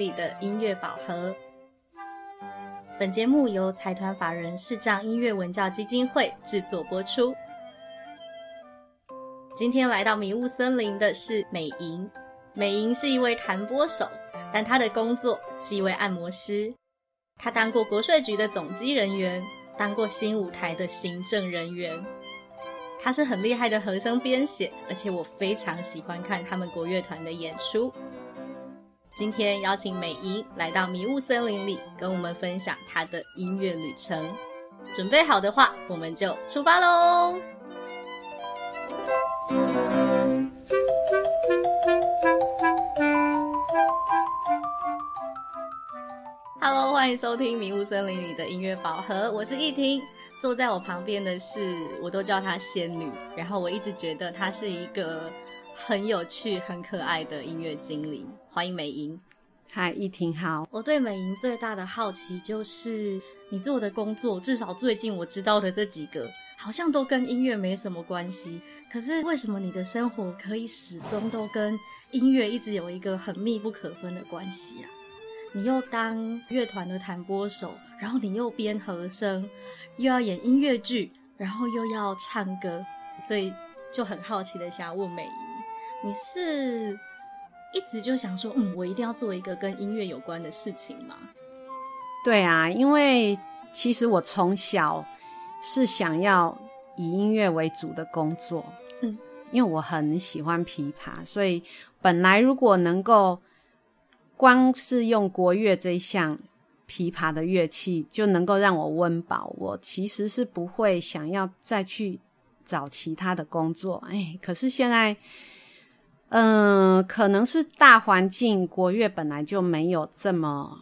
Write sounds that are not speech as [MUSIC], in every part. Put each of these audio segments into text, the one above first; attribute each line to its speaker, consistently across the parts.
Speaker 1: 里的音乐宝盒。本节目由财团法人视障音乐文教基金会制作播出。今天来到迷雾森林的是美莹，美莹是一位弹拨手，但她的工作是一位按摩师。她当过国税局的总机人员，当过新舞台的行政人员。她是很厉害的和声编写，而且我非常喜欢看他们国乐团的演出。今天邀请美莹来到迷雾森林里，跟我们分享她的音乐旅程。准备好的话，我们就出发喽！Hello，欢迎收听迷雾森林里的音乐宝盒，我是易婷。坐在我旁边的是，我都叫她仙女，然后我一直觉得她是一个。很有趣、很可爱的音乐精灵，欢迎美莹。
Speaker 2: 嗨，一婷好。
Speaker 1: 我对美莹最大的好奇就是，你做的工作，至少最近我知道的这几个，好像都跟音乐没什么关系。可是为什么你的生活可以始终都跟音乐一直有一个很密不可分的关系啊？你又当乐团的弹拨手，然后你又编和声，又要演音乐剧，然后又要唱歌，所以就很好奇的想要问美莹。你是一直就想说，嗯，我一定要做一个跟音乐有关的事情吗？
Speaker 2: 对啊，因为其实我从小是想要以音乐为主的工作，嗯，因为我很喜欢琵琶，所以本来如果能够光是用国乐这一项琵琶的乐器就能够让我温饱，我其实是不会想要再去找其他的工作。哎，可是现在。嗯，可能是大环境，国乐本来就没有这么，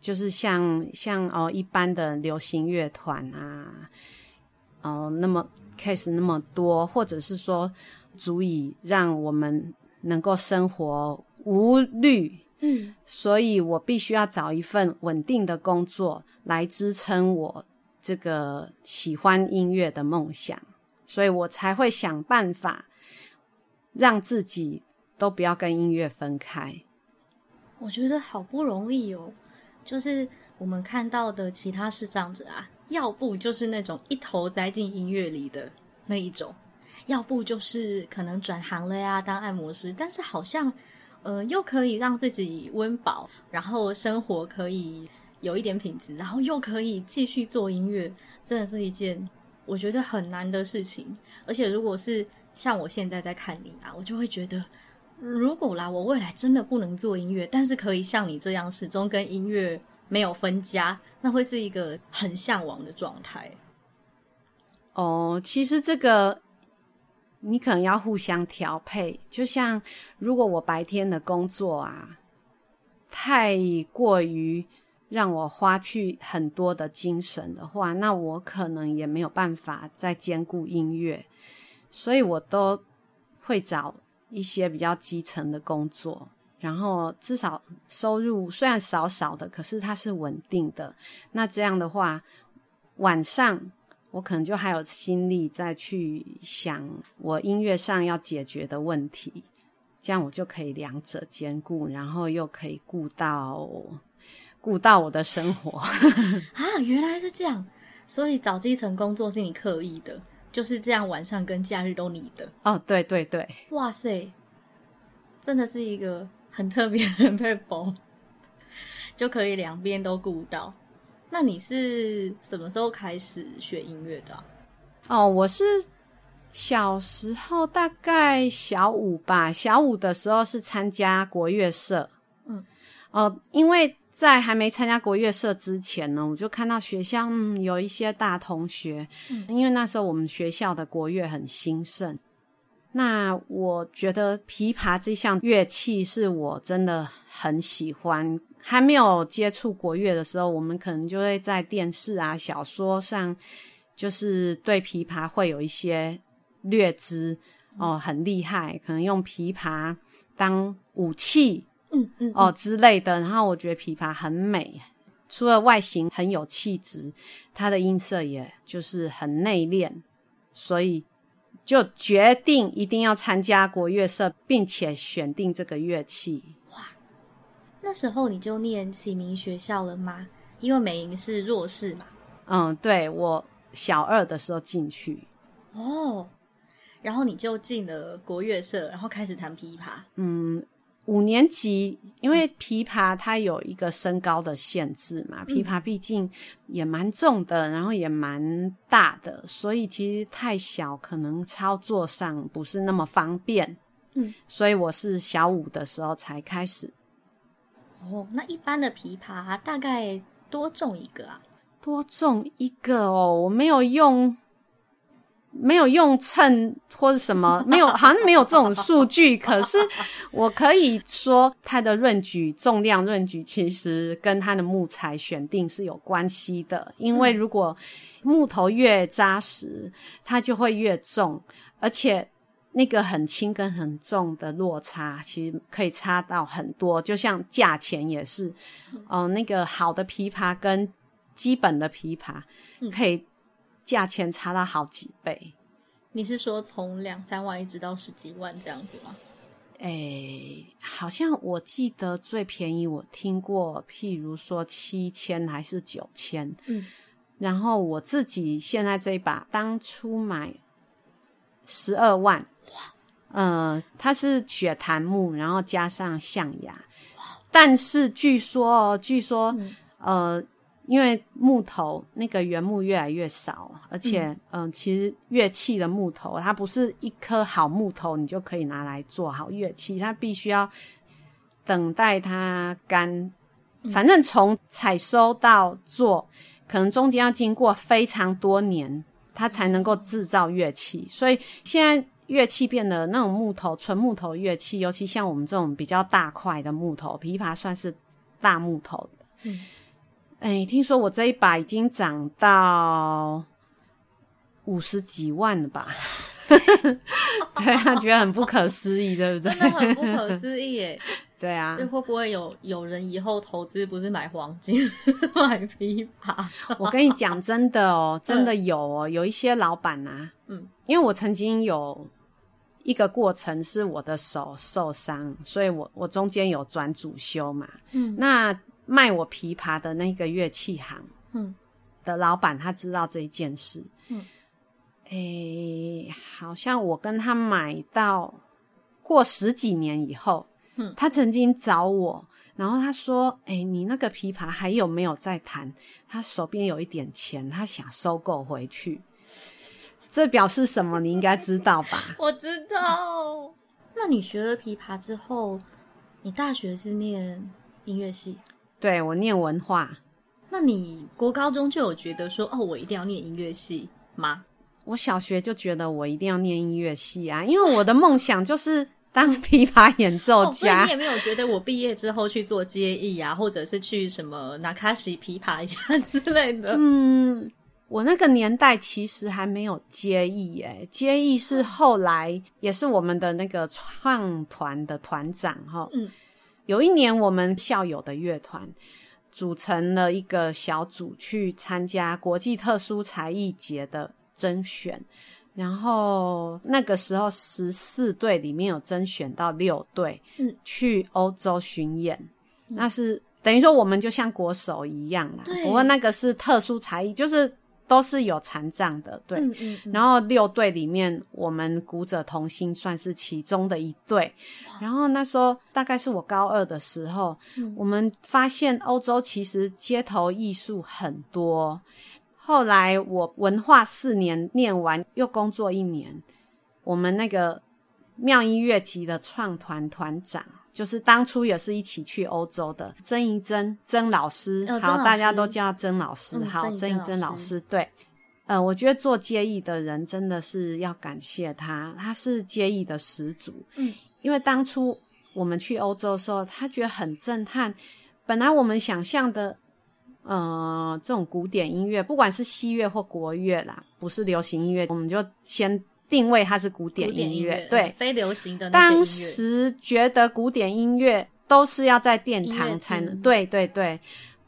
Speaker 2: 就是像像哦一般的流行乐团啊，哦那么 case 那么多，或者是说足以让我们能够生活无虑，嗯，所以我必须要找一份稳定的工作来支撑我这个喜欢音乐的梦想，所以我才会想办法让自己。都不要跟音乐分开，
Speaker 1: 我觉得好不容易哦。就是我们看到的其他视障者啊，要不就是那种一头栽进音乐里的那一种，要不就是可能转行了呀，当按摩师。但是好像，呃，又可以让自己温饱，然后生活可以有一点品质，然后又可以继续做音乐，真的是一件我觉得很难的事情。而且如果是像我现在在看你啊，我就会觉得。如果啦，我未来真的不能做音乐，但是可以像你这样始终跟音乐没有分家，那会是一个很向往的状态。
Speaker 2: 哦，其实这个你可能要互相调配。就像如果我白天的工作啊，太过于让我花去很多的精神的话，那我可能也没有办法再兼顾音乐，所以我都会找。一些比较基层的工作，然后至少收入虽然少少的，可是它是稳定的。那这样的话，晚上我可能就还有心力再去想我音乐上要解决的问题，这样我就可以两者兼顾，然后又可以顾到顾到我的生活 [LAUGHS]
Speaker 1: 啊！原来是这样，所以找基层工作是你刻意的。就是这样，晚上跟假日都你的
Speaker 2: 哦，对对对，
Speaker 1: 哇塞，真的是一个很特别的配包，就可以两边都顾到。那你是什么时候开始学音乐的？
Speaker 2: 哦，我是小时候大概小五吧，小五的时候是参加国乐社，嗯，哦，因为。在还没参加国乐社之前呢，我就看到学校嗯有一些大同学，因为那时候我们学校的国乐很兴盛。那我觉得琵琶这项乐器是我真的很喜欢。还没有接触国乐的时候，我们可能就会在电视啊、小说上，就是对琵琶会有一些略知哦，很厉害，可能用琵琶当武器。嗯嗯哦之类的，然后我觉得琵琶很美，除了外形很有气质，它的音色也就是很内敛，所以就决定一定要参加国乐社，并且选定这个乐器。哇，
Speaker 1: 那时候你就念启明学校了吗？因为美莹是弱势嘛。
Speaker 2: 嗯，对我小二的时候进去。
Speaker 1: 哦，然后你就进了国乐社，然后开始弹琵琶。
Speaker 2: 嗯。五年级，因为琵琶它有一个身高的限制嘛，琵琶毕竟也蛮重的，然后也蛮大的，所以其实太小可能操作上不是那么方便。嗯，所以我是小五的时候才开始。
Speaker 1: 哦，那一般的琵琶大概多重一个啊？
Speaker 2: 多重一个哦，我没有用。没有用秤或者什么，[LAUGHS] 没有，好像没有这种数据。可是我可以说，它的润举重量润举其实跟它的木材选定是有关系的。因为如果木头越扎实，它就会越重，而且那个很轻跟很重的落差，其实可以差到很多。就像价钱也是，嗯，那个好的琵琶跟基本的琵琶可以。价钱差了好几倍，
Speaker 1: 你是说从两三万一直到十几万这样子吗？
Speaker 2: 哎，好像我记得最便宜我听过，譬如说七千还是九千。嗯，然后我自己现在这一把当初买十二万，哇，呃，它是雪檀木，然后加上象牙，但是据说哦，据说呃。因为木头那个原木越来越少，而且嗯，其实乐器的木头它不是一颗好木头你就可以拿来做好乐器，它必须要等待它干，反正从采收到做，可能中间要经过非常多年，它才能够制造乐器。所以现在乐器变得那种木头纯木头乐器，尤其像我们这种比较大块的木头，琵琶算是大木头的。哎，听说我这一把已经涨到五十几万了吧？[LAUGHS] 对啊，觉得很不可思议，对不对？
Speaker 1: 真的很不可思议耶！[LAUGHS]
Speaker 2: 对啊，
Speaker 1: 会不会有有人以后投资不是买黄金，[LAUGHS] 买琵琶？
Speaker 2: 我跟你讲，真的哦，真的有哦，有一些老板啊，嗯，因为我曾经有一个过程是我的手受伤，所以我我中间有转主修嘛，嗯，那。卖我琵琶的那个乐器行，嗯，的老板他知道这一件事，嗯，诶，好像我跟他买到过十几年以后，嗯，他曾经找我，然后他说，诶，你那个琵琶还有没有在弹？他手边有一点钱，他想收购回去，这表示什么？你应该知道吧？[LAUGHS]
Speaker 1: 我知道。那你学了琵琶之后，你大学是念音乐系？
Speaker 2: 对我念文化，
Speaker 1: 那你国高中就有觉得说哦，我一定要念音乐系吗？
Speaker 2: 我小学就觉得我一定要念音乐系啊，因为我的梦想就是当琵琶演奏家。
Speaker 1: 你也没有觉得我毕业之后去做接艺啊，或者是去什么拿卡西琵琶呀之类的？
Speaker 2: 嗯，我那个年代其实还没有接艺，哎，接艺是后来也是我们的那个创团的团长哈。嗯。有一年，我们校友的乐团组成了一个小组，去参加国际特殊才艺节的甄选。然后那个时候，十四队里面有甄选到六队，嗯，去欧洲巡演。那是等于说，我们就像国手一样啦。不过那个是特殊才艺，就是。都是有残障的，对。然后六队里面，我们古者同心算是其中的一队。然后那时候大概是我高二的时候，我们发现欧洲其实街头艺术很多。后来我文化四年念完，又工作一年，我们那个妙音乐集的创团团长。就是当初也是一起去欧洲的曾怡珍曾老师，好，大家都叫曾老师，好，曾怡珍老师，对，呃，我觉得做接艺的人真的是要感谢他，他是接艺的始祖，嗯，因为当初我们去欧洲的时候，他觉得很震撼，本来我们想象的，呃，这种古典音乐，不管是西乐或国乐啦，不是流行音乐，我们就先。定位它是古典音乐，对，
Speaker 1: 非流行的。
Speaker 2: 当时觉得古典音乐都是要在殿堂才能，对对对，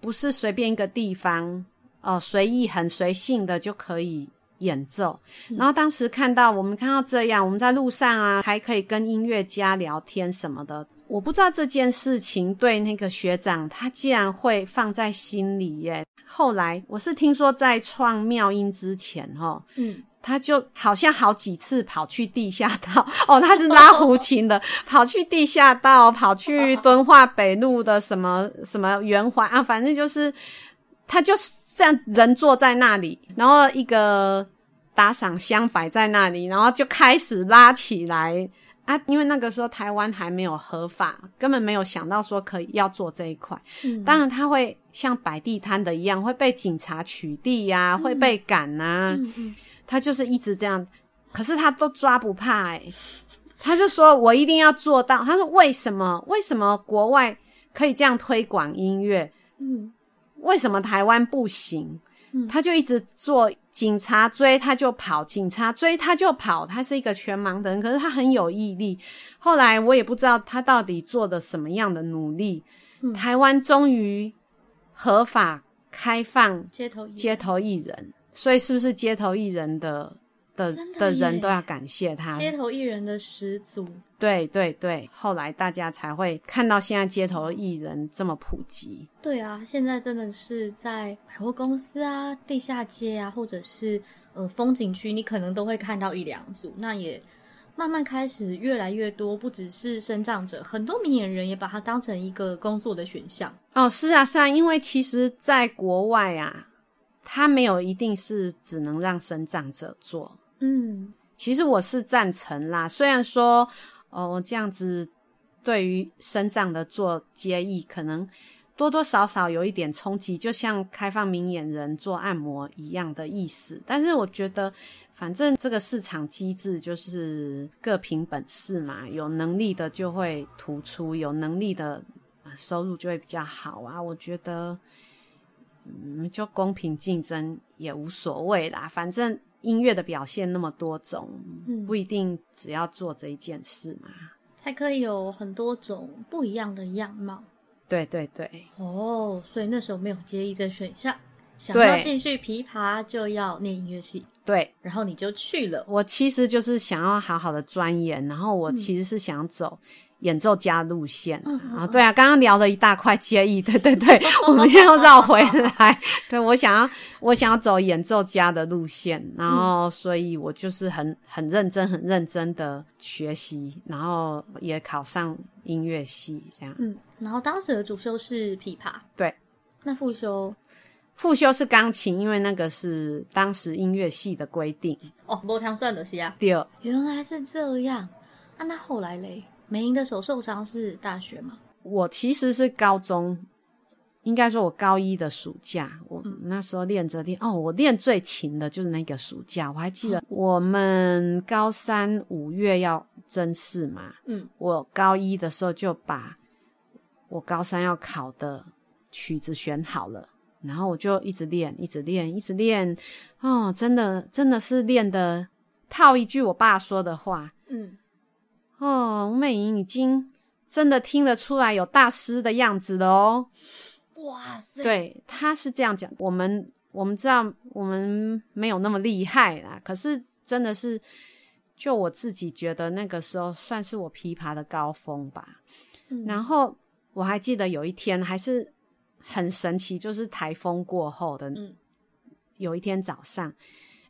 Speaker 2: 不是随便一个地方哦，随意很随性的就可以演奏。然后当时看到我们看到这样，我们在路上啊，还可以跟音乐家聊天什么的，我不知道这件事情对那个学长他竟然会放在心里耶。后来我是听说在创妙音之前，哈，嗯，他就好像好几次跑去地下道，[LAUGHS] 哦，他是拉胡琴的，[LAUGHS] 跑去地下道，跑去敦化北路的什么什么圆环啊，反正就是他就是这样人坐在那里，然后一个打赏箱摆在那里，然后就开始拉起来。啊，因为那个时候台湾还没有合法，根本没有想到说可以要做这一块。嗯，当然他会像摆地摊的一样，会被警察取缔呀，会被赶呐。嗯嗯，他就是一直这样，可是他都抓不怕哎。他就说我一定要做到。他说为什么？为什么国外可以这样推广音乐？嗯，为什么台湾不行？他就一直做，警察追他就跑，警察追他就跑。他是一个全盲的人，可是他很有毅力。后来我也不知道他到底做的什么样的努力。台湾终于合法开放
Speaker 1: 街头
Speaker 2: 街头艺人，所以是不是街头艺人的？的的人都要感谢他，
Speaker 1: 街头艺人的始祖。
Speaker 2: 对对对，后来大家才会看到现在街头艺人这么普及。
Speaker 1: 对啊，现在真的是在百货公司啊、地下街啊，或者是呃风景区，你可能都会看到一两组。那也慢慢开始越来越多，不只是生长者，很多明眼人也把它当成一个工作的选项。
Speaker 2: 哦，是啊，是啊，因为其实在国外啊，他没有一定是只能让生长者做。嗯，其实我是赞成啦。虽然说，哦，这样子对于生长的做接艺，可能多多少少有一点冲击，就像开放明眼人做按摩一样的意思。但是我觉得，反正这个市场机制就是各凭本事嘛，有能力的就会突出，有能力的收入就会比较好啊。我觉得，嗯，就公平竞争也无所谓啦，反正。音乐的表现那么多种，不一定只要做这一件事嘛，
Speaker 1: 才可以有很多种不一样的样貌。
Speaker 2: 对对对，
Speaker 1: 哦，所以那时候没有介意这选项，想要继续琵琶就要念音乐系。
Speaker 2: 对，
Speaker 1: 然后你就去了。
Speaker 2: 我其实就是想要好好的钻研，然后我其实是想走。演奏家路线啊，对啊，刚刚聊了一大块接意，[LAUGHS] 对对对，[LAUGHS] 我们现在又绕回来。对我想要，我想要走演奏家的路线，然后所以我就是很很认真、很认真的学习，然后也考上音乐系这样。
Speaker 1: 嗯，然后当时的主修是琵琶，
Speaker 2: 对，
Speaker 1: 那副修
Speaker 2: 复修是钢琴，因为那个是当时音乐系的规定。
Speaker 1: 哦，无听算的是啊。
Speaker 2: 第二，
Speaker 1: 原来是这样啊，那后来嘞？梅英的手受伤是大学吗？
Speaker 2: 我其实是高中，应该说我高一的暑假，我那时候练着练哦，我练最勤的就是那个暑假，我还记得我们高三五月要甄试嘛，嗯，我高一的时候就把我高三要考的曲子选好了，然后我就一直练，一直练，一直练，哦，真的真的是练的，套一句我爸说的话，嗯。哦，吴美莹已经真的听得出来有大师的样子了哦！哇塞，对，他是这样讲。我们我们知道我们没有那么厉害啦，可是真的是，就我自己觉得那个时候算是我琵琶的高峰吧。然后我还记得有一天还是很神奇，就是台风过后的有一天早上，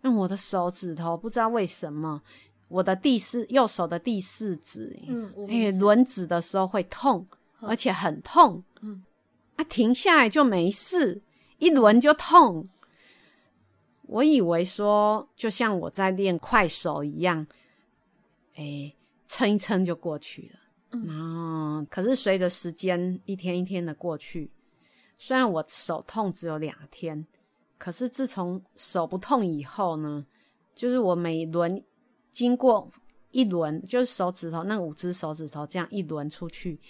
Speaker 2: 用我的手指头不知道为什么。我的第四右手的第四指，嗯，哎，轮指的时候会痛，而且很痛，嗯，啊，停下来就没事，一轮就痛。我以为说，就像我在练快手一样，哎，撑一撑就过去了。嗯，可是随着时间一天一天的过去，虽然我手痛只有两天，可是自从手不痛以后呢，就是我每轮。经过一轮，就是手指头那五只手指头这样一轮出去，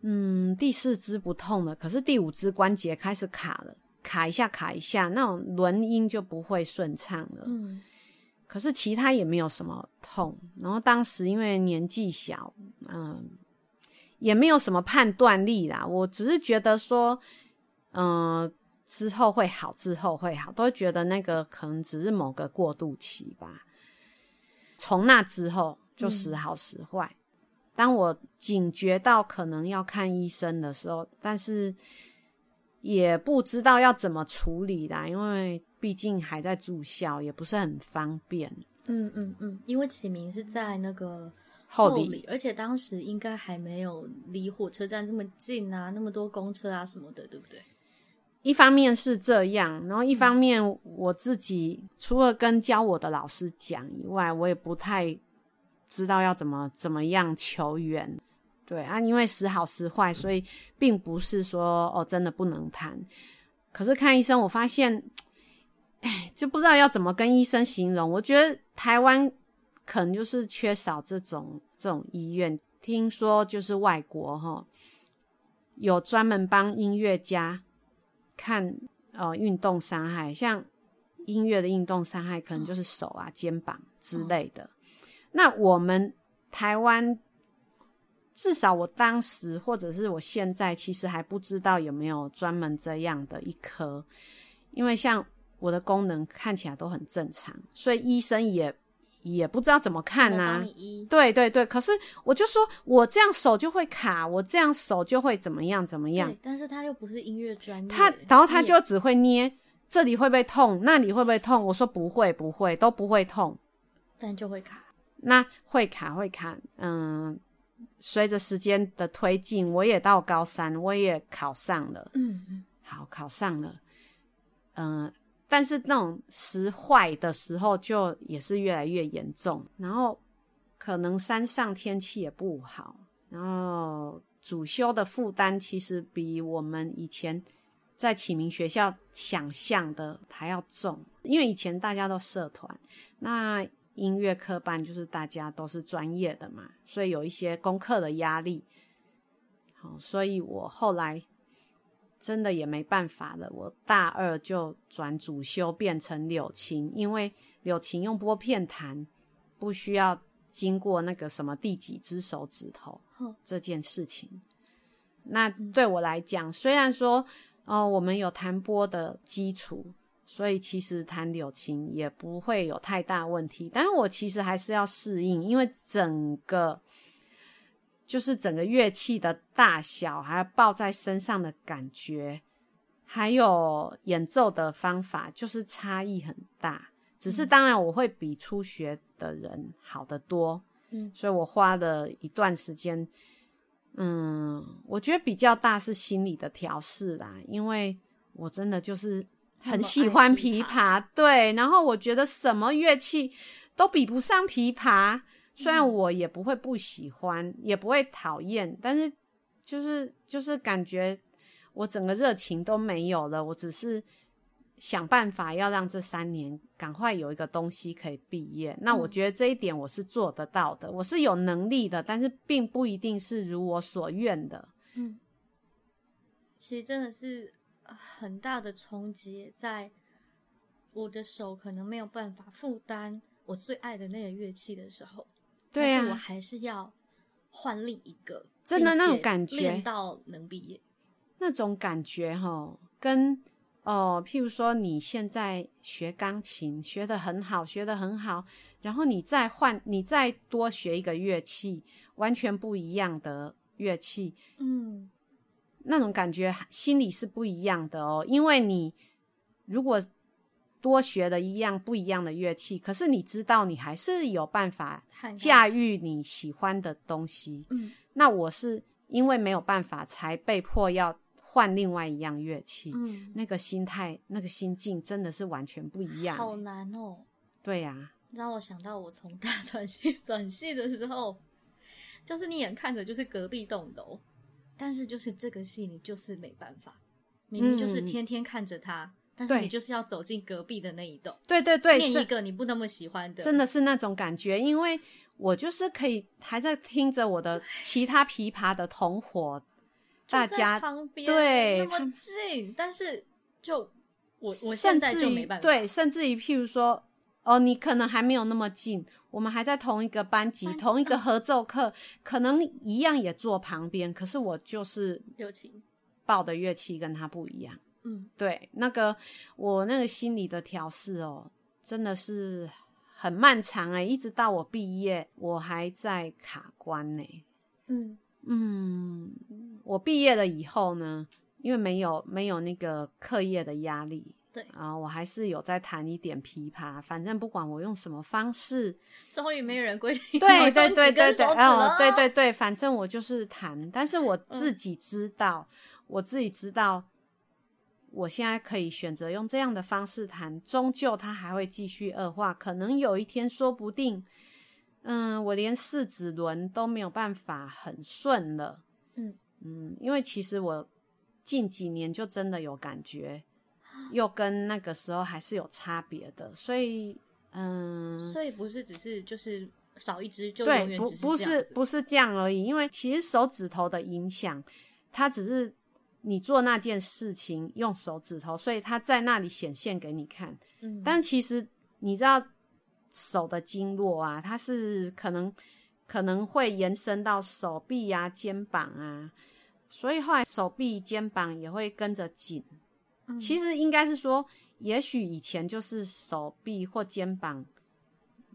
Speaker 2: 嗯，第四只不痛了，可是第五只关节开始卡了，卡一下卡一下，那种轮音就不会顺畅了。嗯，可是其他也没有什么痛。然后当时因为年纪小，嗯，也没有什么判断力啦，我只是觉得说，嗯，之后会好，之后会好，都觉得那个可能只是某个过渡期吧。从那之后就时好时坏，当我警觉到可能要看医生的时候，但是也不知道要怎么处理啦，因为毕竟还在住校，也不是很方便。
Speaker 1: 嗯嗯嗯，因为启明是在那个
Speaker 2: 后
Speaker 1: 里，而且当时应该还没有离火车站这么近啊，那么多公车啊什么的，对不对？
Speaker 2: 一方面是这样，然后一方面我自己除了跟教我的老师讲以外，我也不太知道要怎么怎么样求援。对啊，因为时好时坏，所以并不是说哦真的不能谈。可是看医生，我发现，哎，就不知道要怎么跟医生形容。我觉得台湾可能就是缺少这种这种医院。听说就是外国哈，有专门帮音乐家。看，呃，运动伤害，像音乐的运动伤害，可能就是手啊、肩膀之类的。那我们台湾，至少我当时或者是我现在，其实还不知道有没有专门这样的一科，因为像我的功能看起来都很正常，所以医生也。也不知道怎么看呐，对对对，可是我就说我这样手就会卡，我这样手就会怎么样怎么样。
Speaker 1: 但是他又不是音乐专业，
Speaker 2: 他然后他就只会捏这里会不会痛，那里会不会痛？我说不会不会都不会痛，
Speaker 1: 但就会卡。
Speaker 2: 那会卡会卡，嗯，随着时间的推进，我也到高三，我也考上了，
Speaker 1: 嗯嗯，
Speaker 2: 好考上了，嗯。但是那种时坏的时候，就也是越来越严重。然后可能山上天气也不好，然后主修的负担其实比我们以前在启明学校想象的还要重。因为以前大家都社团，那音乐课班就是大家都是专业的嘛，所以有一些功课的压力。好，所以我后来。真的也没办法了，我大二就转主修变成柳琴，因为柳琴用拨片弹，不需要经过那个什么第几只手指头这件事情。那对我来讲，虽然说哦我们有弹拨的基础，所以其实弹柳琴也不会有太大问题，但是我其实还是要适应，因为整个。就是整个乐器的大小，还有抱在身上的感觉，还有演奏的方法，就是差异很大。只是当然，我会比初学的人好得多。
Speaker 1: 嗯，
Speaker 2: 所以我花了一段时间。嗯，我觉得比较大是心理的调试啦，因为我真的就是很喜欢琵琶，对。然后我觉得什么乐器都比不上琵琶。虽然我也不会不喜欢，也不会讨厌，但是就是就是感觉我整个热情都没有了。我只是想办法要让这三年赶快有一个东西可以毕业。那我觉得这一点我是做得到的，我是有能力的，但是并不一定是如我所愿的。
Speaker 1: 嗯，其实真的是很大的冲击，在我的手可能没有办法负担我最爱的那个乐器的时候。
Speaker 2: 对
Speaker 1: 啊，我还是要换另一个，
Speaker 2: 真的那种感觉，
Speaker 1: 练到能毕业，
Speaker 2: 那种感觉哈，跟哦，譬如说你现在学钢琴学的很好，学的很好，然后你再换，你再多学一个乐器，完全不一样的乐器，
Speaker 1: 嗯，
Speaker 2: 那种感觉心里是不一样的哦，因为你如果。多学了一样不一样的乐器，可是你知道，你还是有办法驾驭你喜欢的东西。
Speaker 1: 嗯，
Speaker 2: 那我是因为没有办法，才被迫要换另外一样乐器。
Speaker 1: 嗯，
Speaker 2: 那个心态、那个心境真的是完全不一样。
Speaker 1: 好难哦。
Speaker 2: 对呀，
Speaker 1: 让我想到我从大转系 [LAUGHS] 转系的时候，就是你眼看着就是隔壁栋楼，但是就是这个戏你就是没办法，明明就是天天看着他。但是你就是要走进隔壁的那一栋，
Speaker 2: 对对对，
Speaker 1: 念一个你不那么喜欢的，
Speaker 2: 真的是那种感觉。因为我就是可以还在听着我的其他琵琶的同伙，[LAUGHS] 大家
Speaker 1: 旁边
Speaker 2: 对
Speaker 1: 那么近，但是就我我现在就没办法，
Speaker 2: 对，甚至于譬如说，哦，你可能还没有那么近，我们还在同一个班级，同一个合奏课，可能一样也坐旁边，可是我就是
Speaker 1: 友情
Speaker 2: 抱的乐器跟他不一样。
Speaker 1: 嗯，
Speaker 2: 对，那个我那个心理的调试哦，真的是很漫长哎，一直到我毕业，我还在卡关呢。嗯嗯，我毕业了以后呢，因为没有没有那个课业的压力。
Speaker 1: 对
Speaker 2: 啊，我还是有在弹一点琵琶，反正不管我用什么方式，
Speaker 1: 终于没有人规定。[LAUGHS]
Speaker 2: 对对对对对，哦，对对对，反正我就是弹，但是我自己知道，我自己知道，我现在可以选择用这样的方式谈，终究它还会继续恶化，可能有一天说不定，嗯，我连四指轮都没有办法很顺了，嗯嗯，因为其实我近几年就真的有感觉。又跟那个时候还是有差别的，所以嗯，
Speaker 1: 所以不是只是就是少一只就永远
Speaker 2: 只是不不是不是这样而已，因为其实手指头的影响，它只是你做那件事情用手指头，所以它在那里显现给你看。嗯，但其实你知道手的经络啊，它是可能可能会延伸到手臂啊、肩膀啊，所以后来手臂、肩膀也会跟着紧。其实应该是说，也许以前就是手臂或肩膀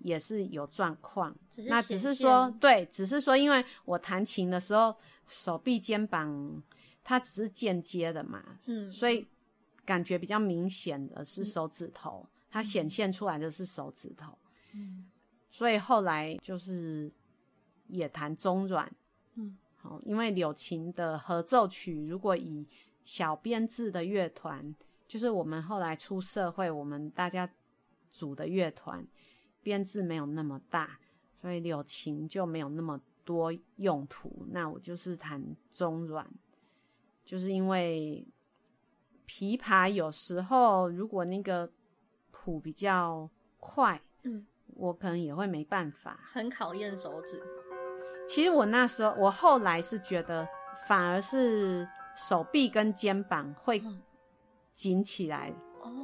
Speaker 2: 也是有状况，那只是说对，只是说因为我弹琴的时候手臂肩膀它只是间接的嘛，嗯，所以感觉比较明显的是手指头，它显现出来的是手指头，嗯，所以后来就是也弹中阮，嗯，好，因为柳琴的合奏曲如果以小编制的乐团，就是我们后来出社会，我们大家组的乐团，编制没有那么大，所以柳琴就没有那么多用途。那我就是弹中阮，就是因为琵琶有时候如果那个谱比较快，嗯，我可能也会没办法，
Speaker 1: 很考验手指。
Speaker 2: 其实我那时候，我后来是觉得反而是。手臂跟肩膀会紧起来，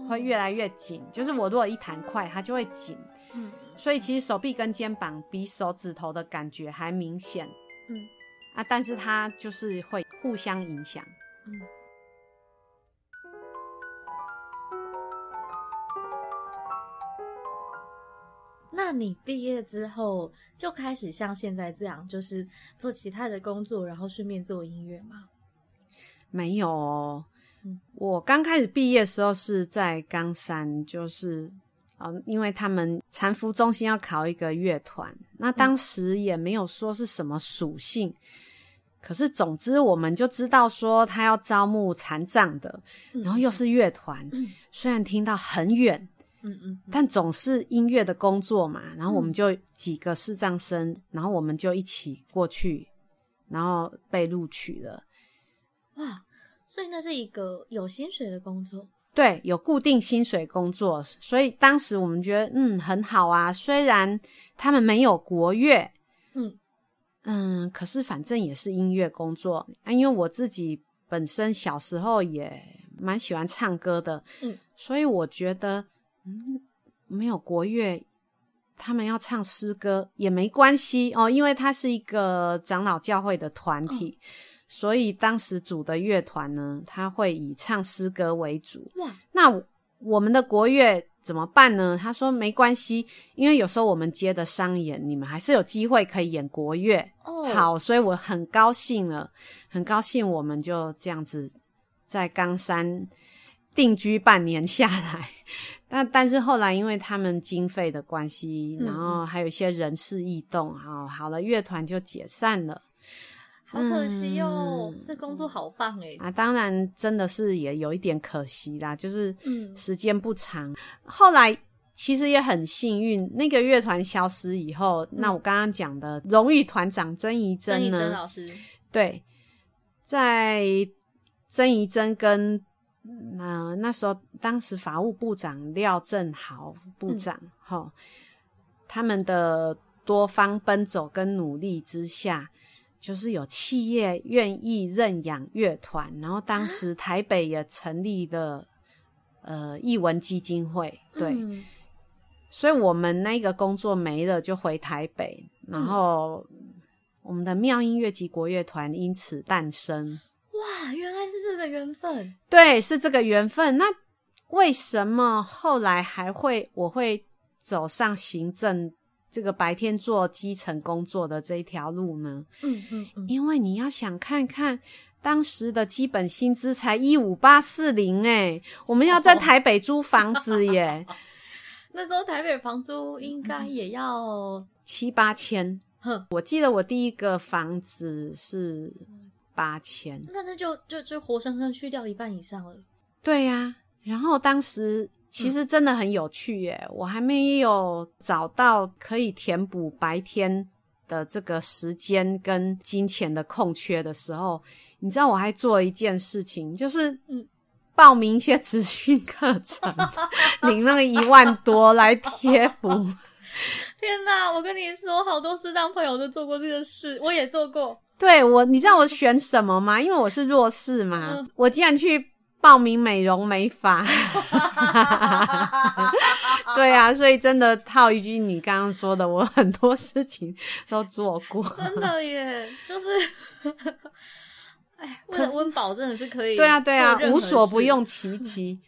Speaker 2: 会越来越紧。就是我如果一弹快，它就会紧。嗯，所以其实手臂跟肩膀比手指头的感觉还明显。嗯，啊，但是它就是会互相影响。嗯，
Speaker 1: 那你毕业之后就开始像现在这样，就是做其他的工作，然后顺便做音乐吗？
Speaker 2: 没有哦，我刚开始毕业的时候是在冈山，就是呃，因为他们禅服中心要考一个乐团，那当时也没有说是什么属性，可是总之我们就知道说他要招募残障的，然后又是乐团，虽然听到很远，嗯嗯，但总是音乐的工作嘛，然后我们就几个视障生，然后我们就一起过去，然后被录取了。
Speaker 1: 哇，所以那是一个有薪水的工作，
Speaker 2: 对，有固定薪水工作，所以当时我们觉得嗯很好啊。虽然他们没有国乐，嗯嗯，可是反正也是音乐工作啊。因为我自己本身小时候也蛮喜欢唱歌的，嗯，所以我觉得嗯没有国乐，他们要唱诗歌也没关系哦，因为它是一个长老教会的团体。所以当时组的乐团呢，他会以唱诗歌为主。哇，那我们的国乐怎么办呢？他说没关系，因为有时候我们接的商演，你们还是有机会可以演国乐。哦，好，所以我很高兴了，很高兴我们就这样子在冈山定居半年下来。但但是后来因为他们经费的关系，然后还有一些人事异动，好好了，乐团就解散了。
Speaker 1: 好可惜哦，这工作好棒哎！
Speaker 2: 啊，当然真的是也有一点可惜啦，就是时间不长。后来其实也很幸运，那个乐团消失以后，那我刚刚讲的荣誉团长曾怡珍
Speaker 1: 呢？曾老师
Speaker 2: 对，在曾怡珍跟那那时候当时法务部长廖正豪部长哈，他们的多方奔走跟努力之下。就是有企业愿意认养乐团，然后当时台北也成立了呃艺文基金会，对，所以我们那个工作没了，就回台北，然后我们的妙音乐及国乐团因此诞生。
Speaker 1: 哇，原来是这个缘分，
Speaker 2: 对，是这个缘分。那为什么后来还会我会走上行政？这个白天做基层工作的这一条路呢？
Speaker 1: 嗯嗯嗯，
Speaker 2: 因为你要想看看，当时的基本薪资才一五八四零哎，我们要在台北租房子耶，[LAUGHS]
Speaker 1: 那时候台北房租应该也要
Speaker 2: 七八千。
Speaker 1: 哼，
Speaker 2: 我记得我第一个房子是八千，
Speaker 1: 那那就就就活生生去掉一半以上了。
Speaker 2: 对呀，然后当时。其实真的很有趣耶！我还没有找到可以填补白天的这个时间跟金钱的空缺的时候，你知道我还做一件事情，就是嗯，报名一些资讯课程，[LAUGHS] 领那个一万多来贴补。[LAUGHS]
Speaker 1: 天哪！我跟你说，好多视障朋友都做过这个事，我也做过。
Speaker 2: 对我，你知道我选什么吗？因为我是弱势嘛，我竟然去。报名美容美发，[LAUGHS] 对啊，所以真的套一句你刚刚说的，我很多事情都做过，
Speaker 1: 真的耶，就是，[LAUGHS] 哎，为了温饱真的是可以，
Speaker 2: 对啊，对啊，无所不用其极。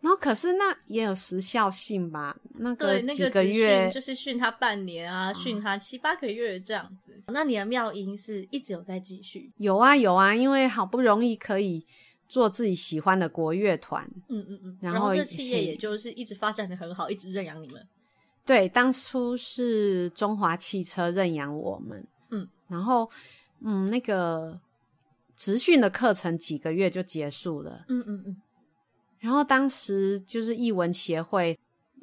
Speaker 2: 然后可是那也有时效性吧？那个几个月
Speaker 1: 就是训他半年啊，训他七八个月这样子。那你的妙音是一直有在继续？
Speaker 2: 有啊，有啊，因为好不容易可以。做自己喜欢的国乐团，
Speaker 1: 嗯嗯嗯，然
Speaker 2: 后
Speaker 1: 这企业也就是一直发展的很好，一直认养你们。
Speaker 2: 对，当初是中华汽车认养我们，
Speaker 1: 嗯，
Speaker 2: 然后嗯，那个职训的课程几个月就结束了，
Speaker 1: 嗯嗯嗯，
Speaker 2: 然后当时就是艺文协会，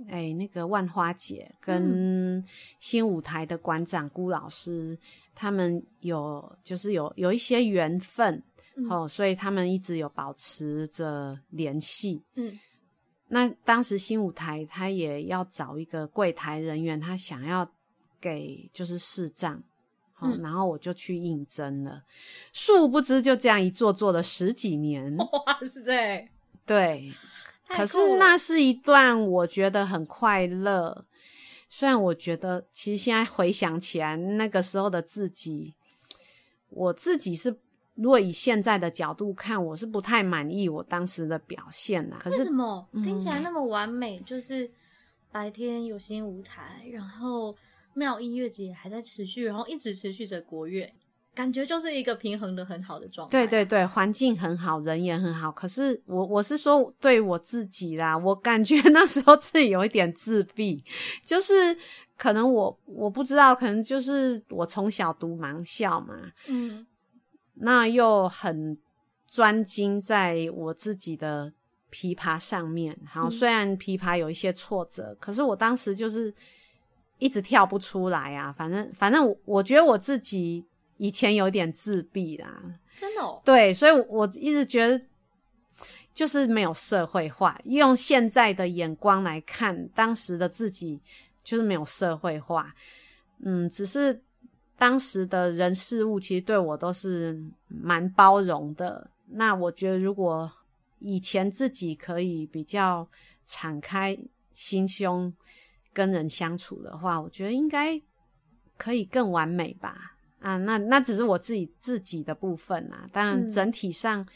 Speaker 2: 哎，那个万花姐跟新舞台的馆长辜老师，他们有就是有有一些缘分。哦，所以他们一直有保持着联系。
Speaker 1: 嗯，
Speaker 2: 那当时新舞台他也要找一个柜台人员，他想要给就是视障，好，然后我就去应征了。殊不知就这样一做做了十几年。
Speaker 1: 哇塞！
Speaker 2: 对，可是那是一段我觉得很快乐。虽然我觉得其实现在回想起来，那个时候的自己，我自己是。如果以现在的角度看，我是不太满意我当时的表现呐。可是
Speaker 1: 为什么听起来那么完美？就是白天有新舞台，然后妙音乐节还在持续，然后一直持续着国乐，感觉就是一个平衡的很好的状态。
Speaker 2: 对对对，环境很好，人也很好。可是我我是说对我自己啦，我感觉那时候自己有一点自闭，就是可能我我不知道，可能就是我从小读盲校嘛，
Speaker 1: 嗯。
Speaker 2: 那又很专精在我自己的琵琶上面，好，虽然琵琶有一些挫折，可是我当时就是一直跳不出来啊。反正反正，我觉得我自己以前有点自闭啦，
Speaker 1: 真的。
Speaker 2: 对，所以我一直觉得就是没有社会化。用现在的眼光来看，当时的自己就是没有社会化。嗯，只是。当时的人事物其实对我都是蛮包容的。那我觉得，如果以前自己可以比较敞开心胸跟人相处的话，我觉得应该可以更完美吧。啊，那那只是我自己自己的部分啊，但整体上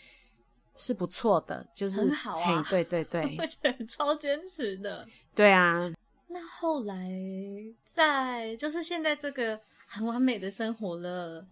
Speaker 2: 是不错的，就是
Speaker 1: 很好啊。
Speaker 2: 对对对，
Speaker 1: 而且 [LAUGHS] 超坚持的。
Speaker 2: 对啊。
Speaker 1: 那后来在就是现在这个。很完美的生活了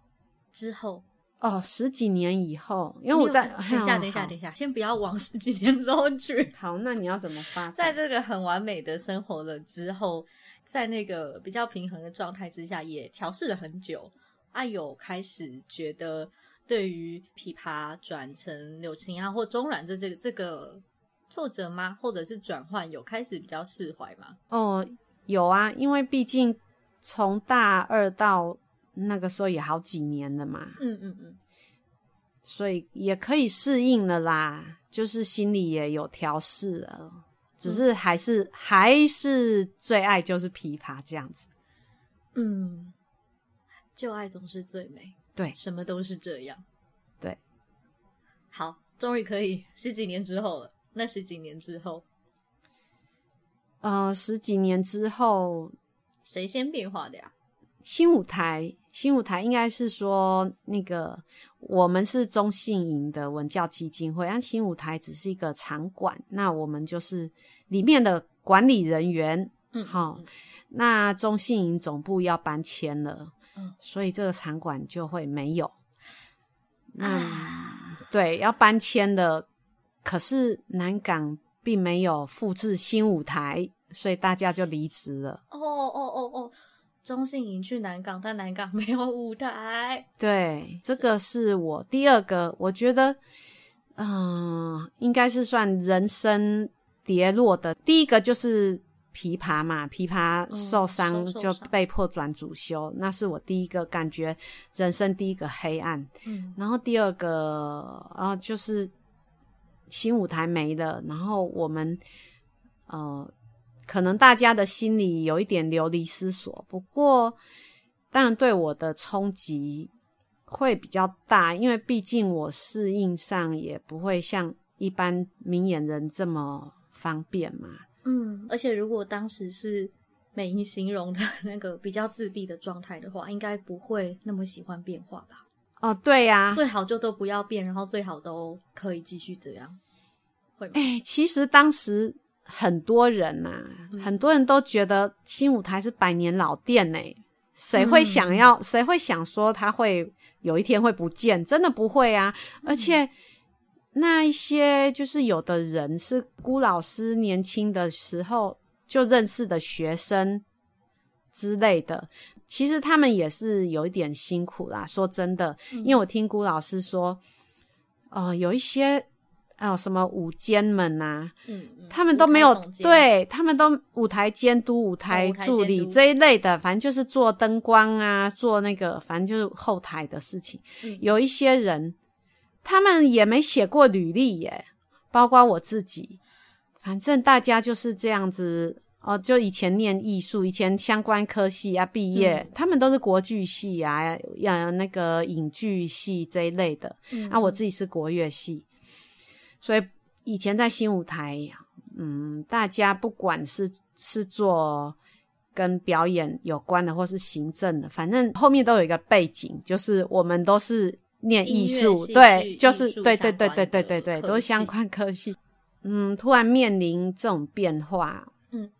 Speaker 1: 之后
Speaker 2: 哦，十几年以后，因为我在
Speaker 1: 等一下，[LAUGHS] 等一下，等一下，先不要往十几年之后去。[LAUGHS]
Speaker 2: 好，那你要怎么发？[LAUGHS]
Speaker 1: 在这个很完美的生活了之后，在那个比较平衡的状态之下，也调试了很久。啊，有开始觉得对于琵琶转成柳琴啊或中阮这这个这个挫折吗？或者是转换有开始比较释怀吗？
Speaker 2: 哦，有啊，因为毕竟。从大二到那个时候也好几年了嘛，
Speaker 1: 嗯嗯嗯，
Speaker 2: 所以也可以适应了啦，就是心里也有调试了，只是还是还是最爱就是琵琶这样子，
Speaker 1: 嗯，旧爱总是最美，
Speaker 2: 对，
Speaker 1: 什么都是这样，
Speaker 2: 对，
Speaker 1: 好，终于可以十几年之后了，那十几年之后，
Speaker 2: 呃，十几年之后。
Speaker 1: 谁先变化的呀？
Speaker 2: 新舞台，新舞台应该是说那个我们是中信营的文教基金会，按新舞台只是一个场馆，那我们就是里面的管理人员。嗯，好，那中信营总部要搬迁了，嗯，所以这个场馆就会没有。那对，要搬迁的，可是南港并没有复制新舞台，所以大家就离职了。哦哦
Speaker 1: 哦哦，中信营去南港，但南港 [LAUGHS] 没有舞台。
Speaker 2: 对，这个是我第二个，我觉得，嗯，应该是算人生跌落的。第一个就是琵琶嘛，琵琶受伤就被迫转主修，那是我第一个感觉人生第一个黑暗。嗯，然后第二个，啊，就是新舞台没了，然后我们，呃。可能大家的心里有一点流离失所，不过当然对我的冲击会比较大，因为毕竟我适应上也不会像一般明眼人这么方便嘛。
Speaker 1: 嗯，而且如果当时是美英形容的那个比较自闭的状态的话，应该不会那么喜欢变化吧？
Speaker 2: 哦，对呀，
Speaker 1: 最好就都不要变，然后最好都可以继续这样，会吗？
Speaker 2: 哎，其实当时。很多人呐，很多人都觉得新舞台是百年老店呢，谁会想要？谁会想说他会有一天会不见？真的不会啊！而且那一些就是有的人是辜老师年轻的时候就认识的学生之类的，其实他们也是有一点辛苦啦。说真的，因为我听辜老师说，哦，有一些。还有什么舞监们呐？嗯，他们都没有，对他们都舞台监督、舞台助理这一类的，反正就是做灯光啊，做那个，反正就是后台的事情。有一些人，他们也没写过履历耶，包括我自己。反正大家就是这样子哦，就以前念艺术，以前相关科系啊，毕业，他们都是国剧系啊，要那个影剧系这一类的。啊，我自己是国乐系。所以以前在新舞台，嗯，大家不管是是做跟表演有关的，或是行政的，反正后面都有一个背景，就是我们都是念艺术，对，就是对对对对对对对，都是相关科系。嗯，突然面临这种变化，嗯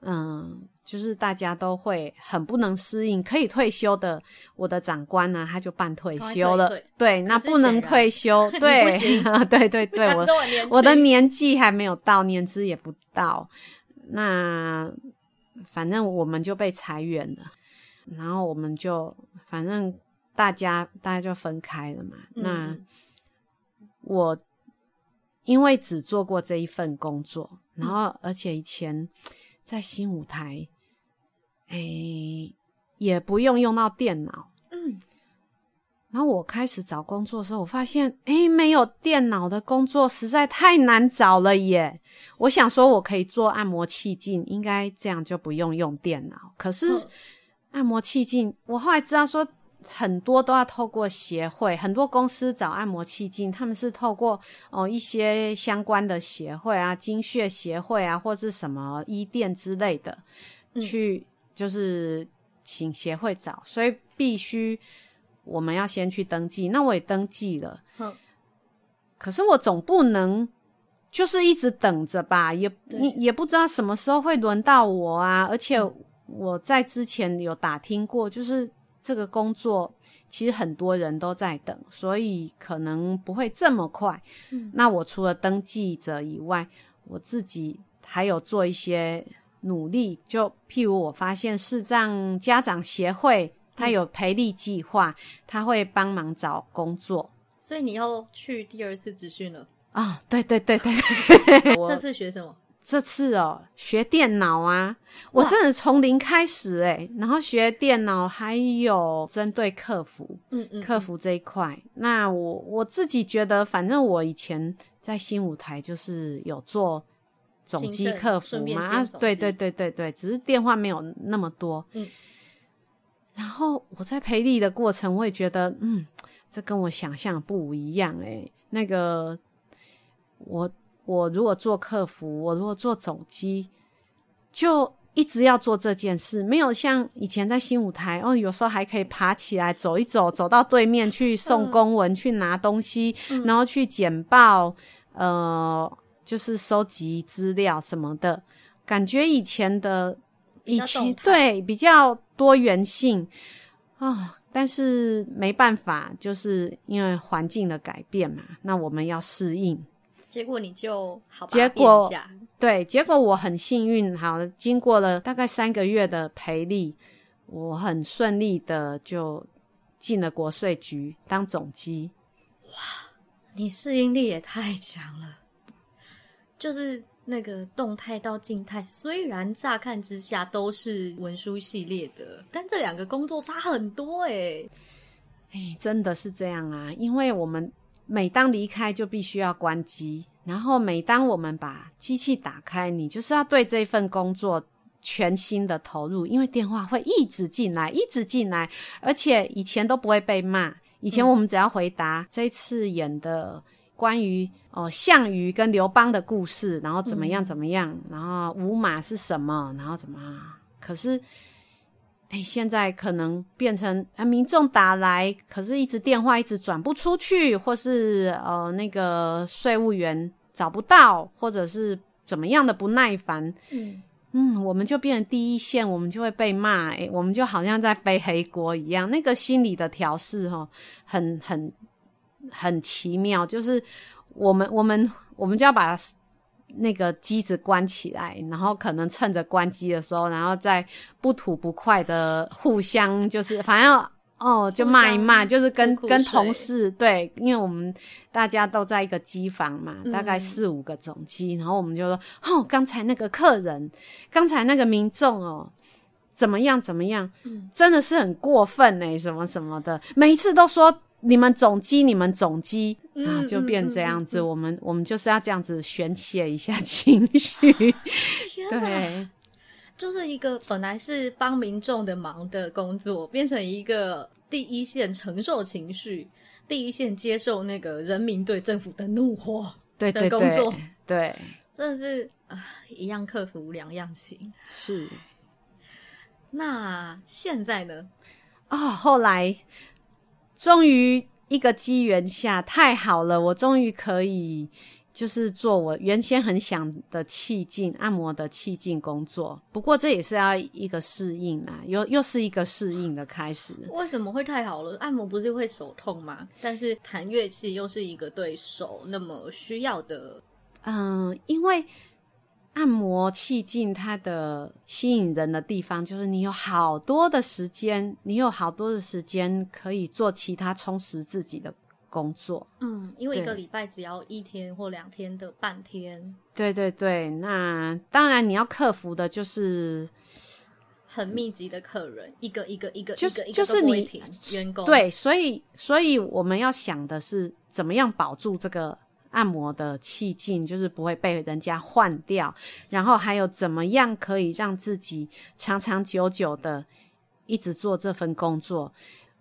Speaker 2: 嗯。就是大家都会很不能适应，可以退休的，我的长官呢，他就办退休了。对，那不能退休，[LAUGHS] [LAUGHS] 对，对对对，[LAUGHS] 我我的年纪还没有到，年资也不到，那反正我们就被裁员了，然后我们就反正大家大家就分开了嘛。那我因为只做过这一份工作，然后而且以前在新舞台。哎，也不用用到电脑。嗯，然后我开始找工作的时候，我发现，哎，没有电脑的工作实在太难找了耶。我想说，我可以做按摩器镜，应该这样就不用用电脑。可是按摩器镜，我后来知道说，很多都要透过协会，很多公司找按摩器镜，他们是透过哦一些相关的协会啊，精血协会啊，或是什么医店之类的去。就是请协会找，所以必须我们要先去登记。那我也登记了，嗯，可是我总不能就是一直等着吧？也也也不知道什么时候会轮到我啊！而且我在之前有打听过，就是这个工作其实很多人都在等，所以可能不会这么快。嗯，那我除了登记者以外，我自己还有做一些。努力，就譬如我发现视障家长协会，他有培力计划，他会帮忙找工作。
Speaker 1: 所以你要去第二次职训了
Speaker 2: 啊？对对对对，[LAUGHS]
Speaker 1: 这次学什么？
Speaker 2: 这次哦，学电脑啊！我真的从零开始哎，然后学电脑，还有针对客服，嗯嗯，客服这一块。那我我自己觉得，反正我以前在新舞台就是有做。总机客服嘛，对对对对对，只是电话没有那么多。嗯，然后我在培力的过程，我也觉得，嗯，这跟我想象不一样哎。那个，我我如果做客服，我如果做总机，就一直要做这件事，没有像以前在新舞台哦，有时候还可以爬起来走一走，走到对面去送公文，去拿东西，然后去简报，呃。就是收集资料什么的，感觉以前的
Speaker 1: 以前
Speaker 2: 对比较多元性。啊，但是没办法，就是因为环境的改变嘛，那我们要适应。
Speaker 1: 结果你就好，
Speaker 2: 结果对，结果我很幸运，好，经过了大概三个月的培力，我很顺利的就进了国税局当总机。
Speaker 1: 哇，你适应力也太强了，就是那个动态到静态，虽然乍看之下都是文书系列的，但这两个工作差很多哎，
Speaker 2: 哎，真的是这样啊，因为我们。每当离开就必须要关机，然后每当我们把机器打开，你就是要对这份工作全心的投入，因为电话会一直进来，一直进来，而且以前都不会被骂，以前我们只要回答这次演的关于哦项羽跟刘邦的故事，然后怎么样怎么样，然后五马是什么，然后怎么，可是。哎，现在可能变成啊，民众打来，可是一直电话一直转不出去，或是呃那个税务员找不到，或者是怎么样的不耐烦，嗯嗯，我们就变成第一线，我们就会被骂，哎，我们就好像在背黑锅一样，那个心理的调试哈，很很很奇妙，就是我们我们我们就要把。那个机子关起来，然后可能趁着关机的时候，然后再不吐不快的互相就是反正哦就骂一骂，就是跟跟同事对，因为我们大家都在一个机房嘛，大概四五个总机，然后我们就说哦，刚才那个客人，刚才那个民众哦，怎么样怎么样，真的是很过分哎，什么什么的，每一次都说。你们总机，你们总机啊，就变这样子。我们我们就是要这样子宣泄一下情绪。[LAUGHS] 对，
Speaker 1: 就是一个本来是帮民众的忙的工作，变成一个第一线承受情绪、第一线接受那个人民对政府的怒火
Speaker 2: 对
Speaker 1: 的工作。
Speaker 2: 对，
Speaker 1: 真的是啊，一样克服两样情。
Speaker 2: 是。
Speaker 1: 那现在呢？
Speaker 2: 啊，后来。终于一个机缘下，太好了！我终于可以就是做我原先很想的气劲按摩的气劲工作。不过这也是要一个适应啊，又又是一个适应的开始。
Speaker 1: 为什么会太好了？按摩不是会手痛吗？但是弹乐器又是一个对手那么需要的，
Speaker 2: 嗯，因为。按摩气劲，它的吸引人的地方就是你有好多的时间，你有好多的时间可以做其他充实自己的工作。
Speaker 1: 嗯，因为一个礼拜只要一天或两天的半天。
Speaker 2: 对对对，那当然你要克服的就是
Speaker 1: 很密集的客人，一个一个一个，
Speaker 2: 就是就是你
Speaker 1: 员工。
Speaker 2: 对，所以所以我们要想的是怎么样保住这个。按摩的气劲就是不会被人家换掉，然后还有怎么样可以让自己长长久久的一直做这份工作，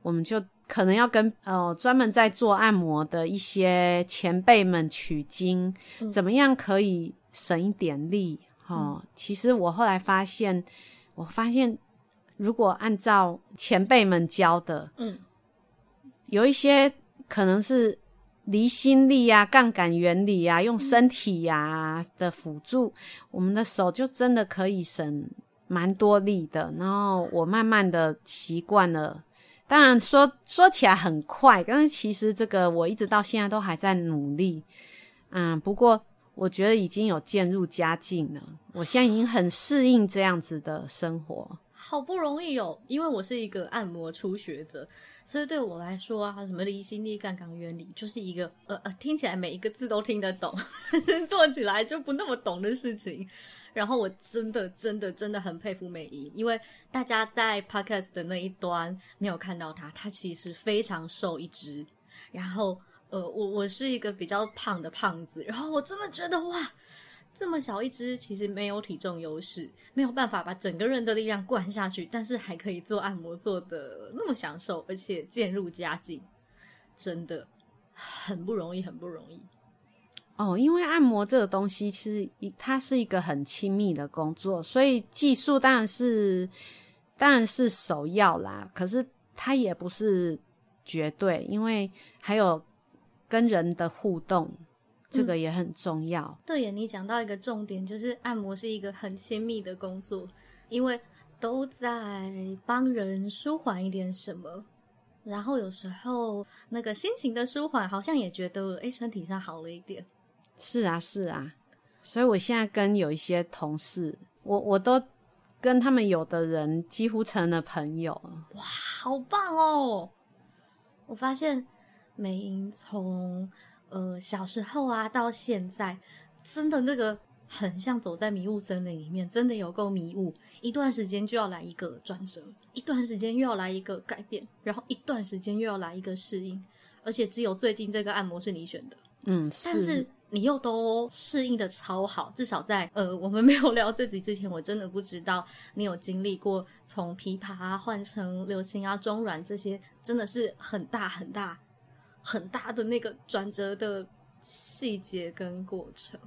Speaker 2: 我们就可能要跟呃专门在做按摩的一些前辈们取经，怎么样可以省一点力？哦，其实我后来发现，我发现如果按照前辈们教的，嗯，有一些可能是。离心力呀，杠杆原理呀，用身体呀的辅助，我们的手就真的可以省蛮多力的。然后我慢慢的习惯了，当然说说起来很快，但是其实这个我一直到现在都还在努力。嗯，不过我觉得已经有渐入佳境了，我现在已经很适应这样子的生活。
Speaker 1: 好不容易哦，因为我是一个按摩初学者。所以对我来说啊，什么离心力、杠杆原理，就是一个呃呃，听起来每一个字都听得懂，[LAUGHS] 做起来就不那么懂的事情。然后我真的真的真的很佩服美仪，因为大家在 podcast 的那一端没有看到她，她其实非常瘦一只。然后呃，我我是一个比较胖的胖子，然后我真的觉得哇。这么小一只，其实没有体重优势，没有办法把整个人的力量灌下去，但是还可以做按摩做的那么享受，而且渐入佳境，真的很不容易，很不容易。
Speaker 2: 哦，因为按摩这个东西，其实一它是一个很亲密的工作，所以技术当然是当然是首要啦。可是它也不是绝对，因为还有跟人的互动。这个也很重要。
Speaker 1: 对呀，你讲到一个重点，就是按摩是一个很亲密的工作，因为都在帮人舒缓一点什么，然后有时候那个心情的舒缓，好像也觉得哎，身体上好了一点。
Speaker 2: 是啊，是啊，所以我现在跟有一些同事，我我都跟他们有的人几乎成了朋友。
Speaker 1: 哇，好棒哦！我发现美莹从呃小时候啊到现在，真的那个很像走在迷雾森林里面，真的有够迷雾。一段时间就要来一个转折，一段时间又要来一个改变，然后一段时间又要来一个适应，而且只有最近这个按摩是你选的，
Speaker 2: 嗯，
Speaker 1: 但是。你又都适应的超好，至少在呃，我们没有聊这集之前，我真的不知道你有经历过从琵琶换成流行啊、中软这些，真的是很大很大很大的那个转折的细节跟过程。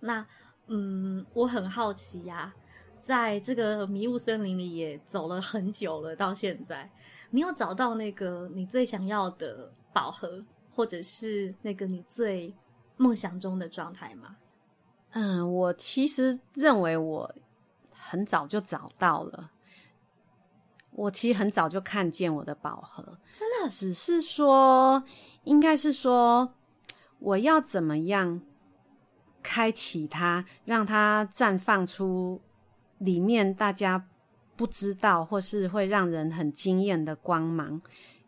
Speaker 1: 那嗯，我很好奇呀，在这个迷雾森林里也走了很久了，到现在，你有找到那个你最想要的宝盒，或者是那个你最。梦想中的状态吗？
Speaker 2: 嗯，我其实认为我很早就找到了。我其实很早就看见我的宝盒，
Speaker 1: 真的
Speaker 2: 只是说，应该是说，我要怎么样开启它，让它绽放出里面大家不知道或是会让人很惊艳的光芒。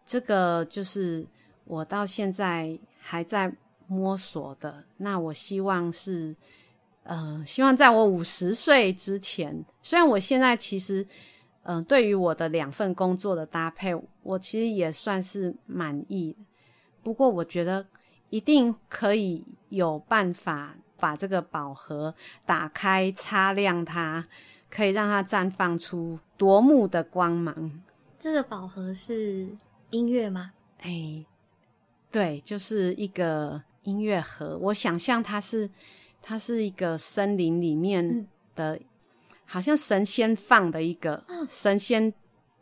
Speaker 2: 这个就是我到现在还在。摸索的，那我希望是，呃，希望在我五十岁之前，虽然我现在其实，嗯，对于我的两份工作的搭配，我其实也算是满意。不过，我觉得一定可以有办法把这个宝盒打开，擦亮它，可以让它绽放出夺目的光芒。
Speaker 1: 这个宝盒是音乐吗？
Speaker 2: 哎，对，就是一个。音乐盒，我想象它是，它是一个森林里面的，好像神仙放的一个神仙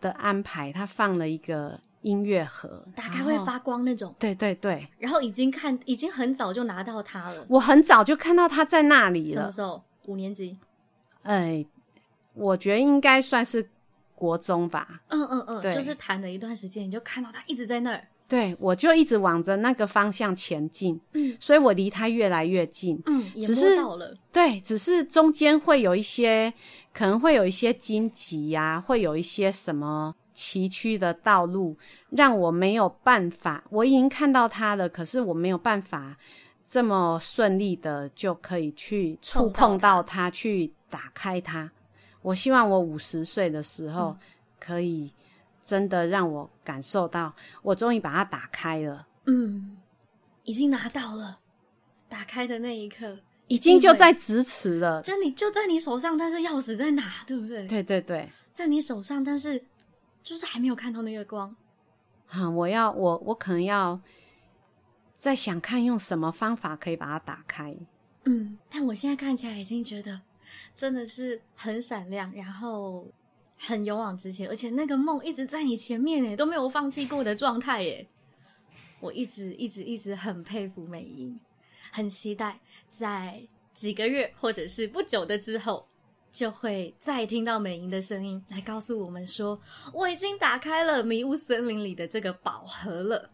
Speaker 2: 的安排，他放了一个音乐盒，
Speaker 1: 打开会发光那种。
Speaker 2: 对对对，
Speaker 1: 然后已经看，已经很早就拿到它了。
Speaker 2: 我很早就看到它在那里了。
Speaker 1: 什么时候？五年级？
Speaker 2: 哎，我觉得应该算是国中吧。
Speaker 1: 嗯嗯嗯，就是弹了一段时间，你就看到它一直在那儿。
Speaker 2: 对，我就一直往着那个方向前进，嗯，所以我离他越来越近，
Speaker 1: 嗯，只是
Speaker 2: 对，只是中间会有一些，可能会有一些荆棘呀，会有一些什么崎岖的道路，让我没有办法。我已经看到他了，可是我没有办法这么顺利的就可以去触碰到他，去打开他。我希望我五十岁的时候可以。真的让我感受到，我终于把它打开了。
Speaker 1: 嗯，已经拿到了，打开的那一刻，
Speaker 2: 已经就在咫尺了。
Speaker 1: 就你就在你手上，但是钥匙在哪？对不对？
Speaker 2: 对对对，
Speaker 1: 在你手上，但是就是还没有看到那个光。
Speaker 2: 啊，我要我我可能要再想看用什么方法可以把它打开。
Speaker 1: 嗯，但我现在看起来已经觉得真的是很闪亮，然后。很勇往直前，而且那个梦一直在你前面诶，都没有放弃过的状态耶。我一直一直一直很佩服美英，很期待在几个月或者是不久的之后，就会再听到美英的声音来告诉我们说，我已经打开了迷雾森林里的这个宝盒了。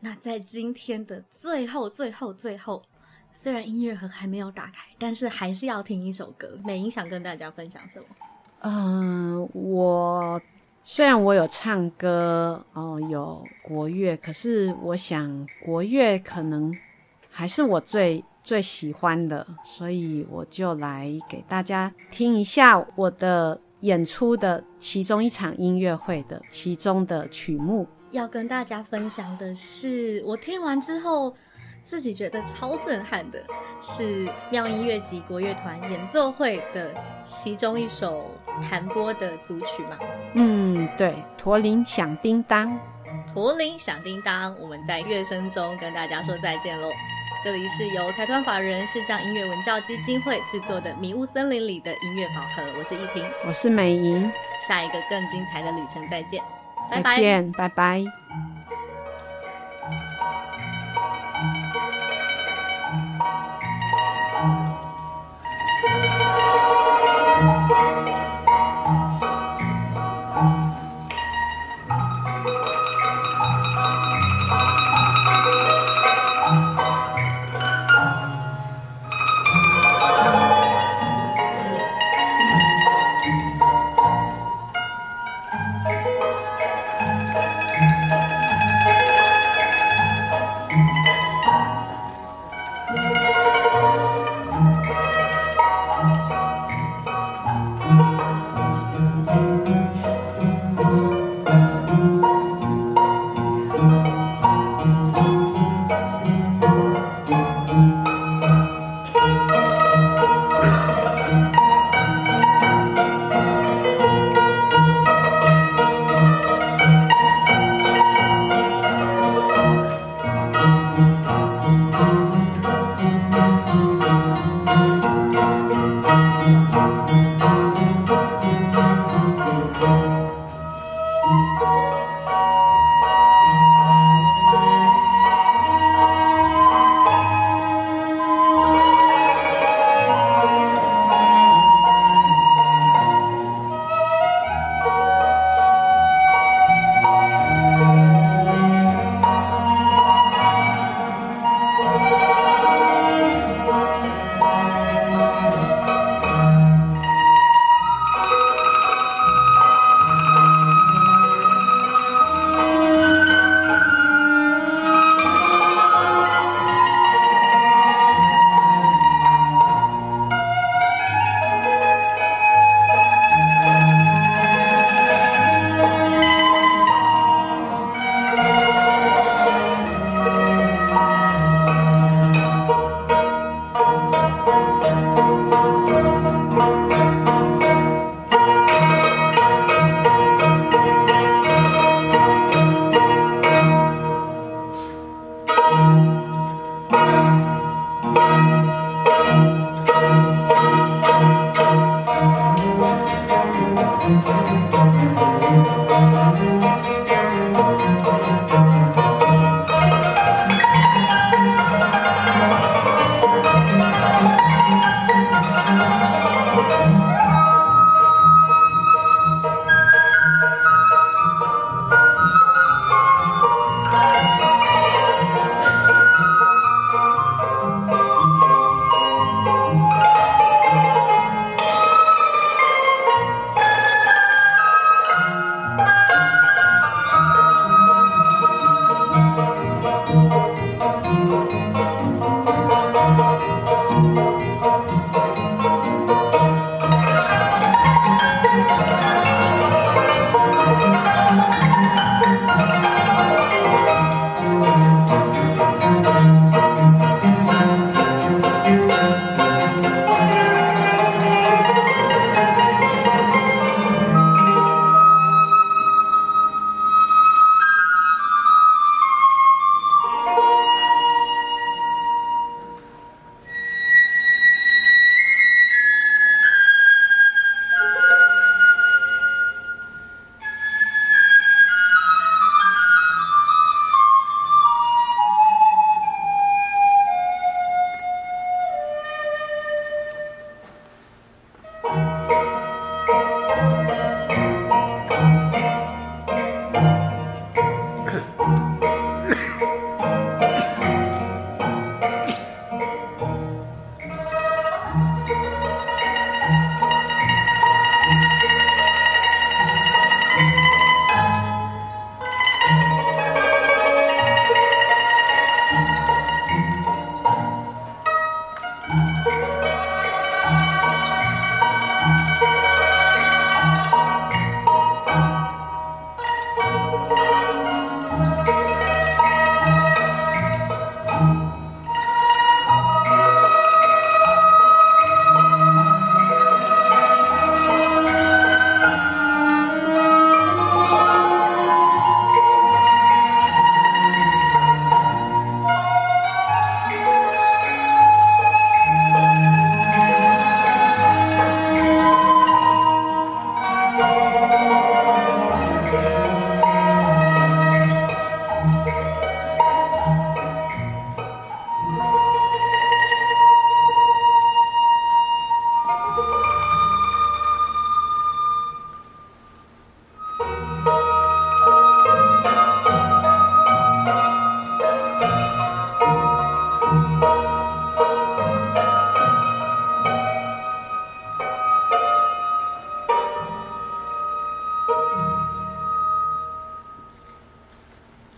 Speaker 1: 那在今天的最后最后最后，虽然音乐盒还没有打开，但是还是要听一首歌。美英想跟大家分享什么？
Speaker 2: 嗯，我虽然我有唱歌哦，有国乐，可是我想国乐可能还是我最最喜欢的，所以我就来给大家听一下我的演出的其中一场音乐会的其中的曲目。
Speaker 1: 要跟大家分享的是，我听完之后。自己觉得超震撼的是妙音乐集国乐团演奏会的其中一首弹拨的组曲嘛？
Speaker 2: 嗯，对，驼铃响叮当，
Speaker 1: 驼铃响叮当，我们在乐声中跟大家说再见喽。这里是由财团法人视障音乐文教基金会制作的《迷雾森林里的音乐宝盒》，我是依婷，
Speaker 2: 我是美莹，
Speaker 1: 下一个更精彩的旅程再见，
Speaker 2: 再见，拜拜。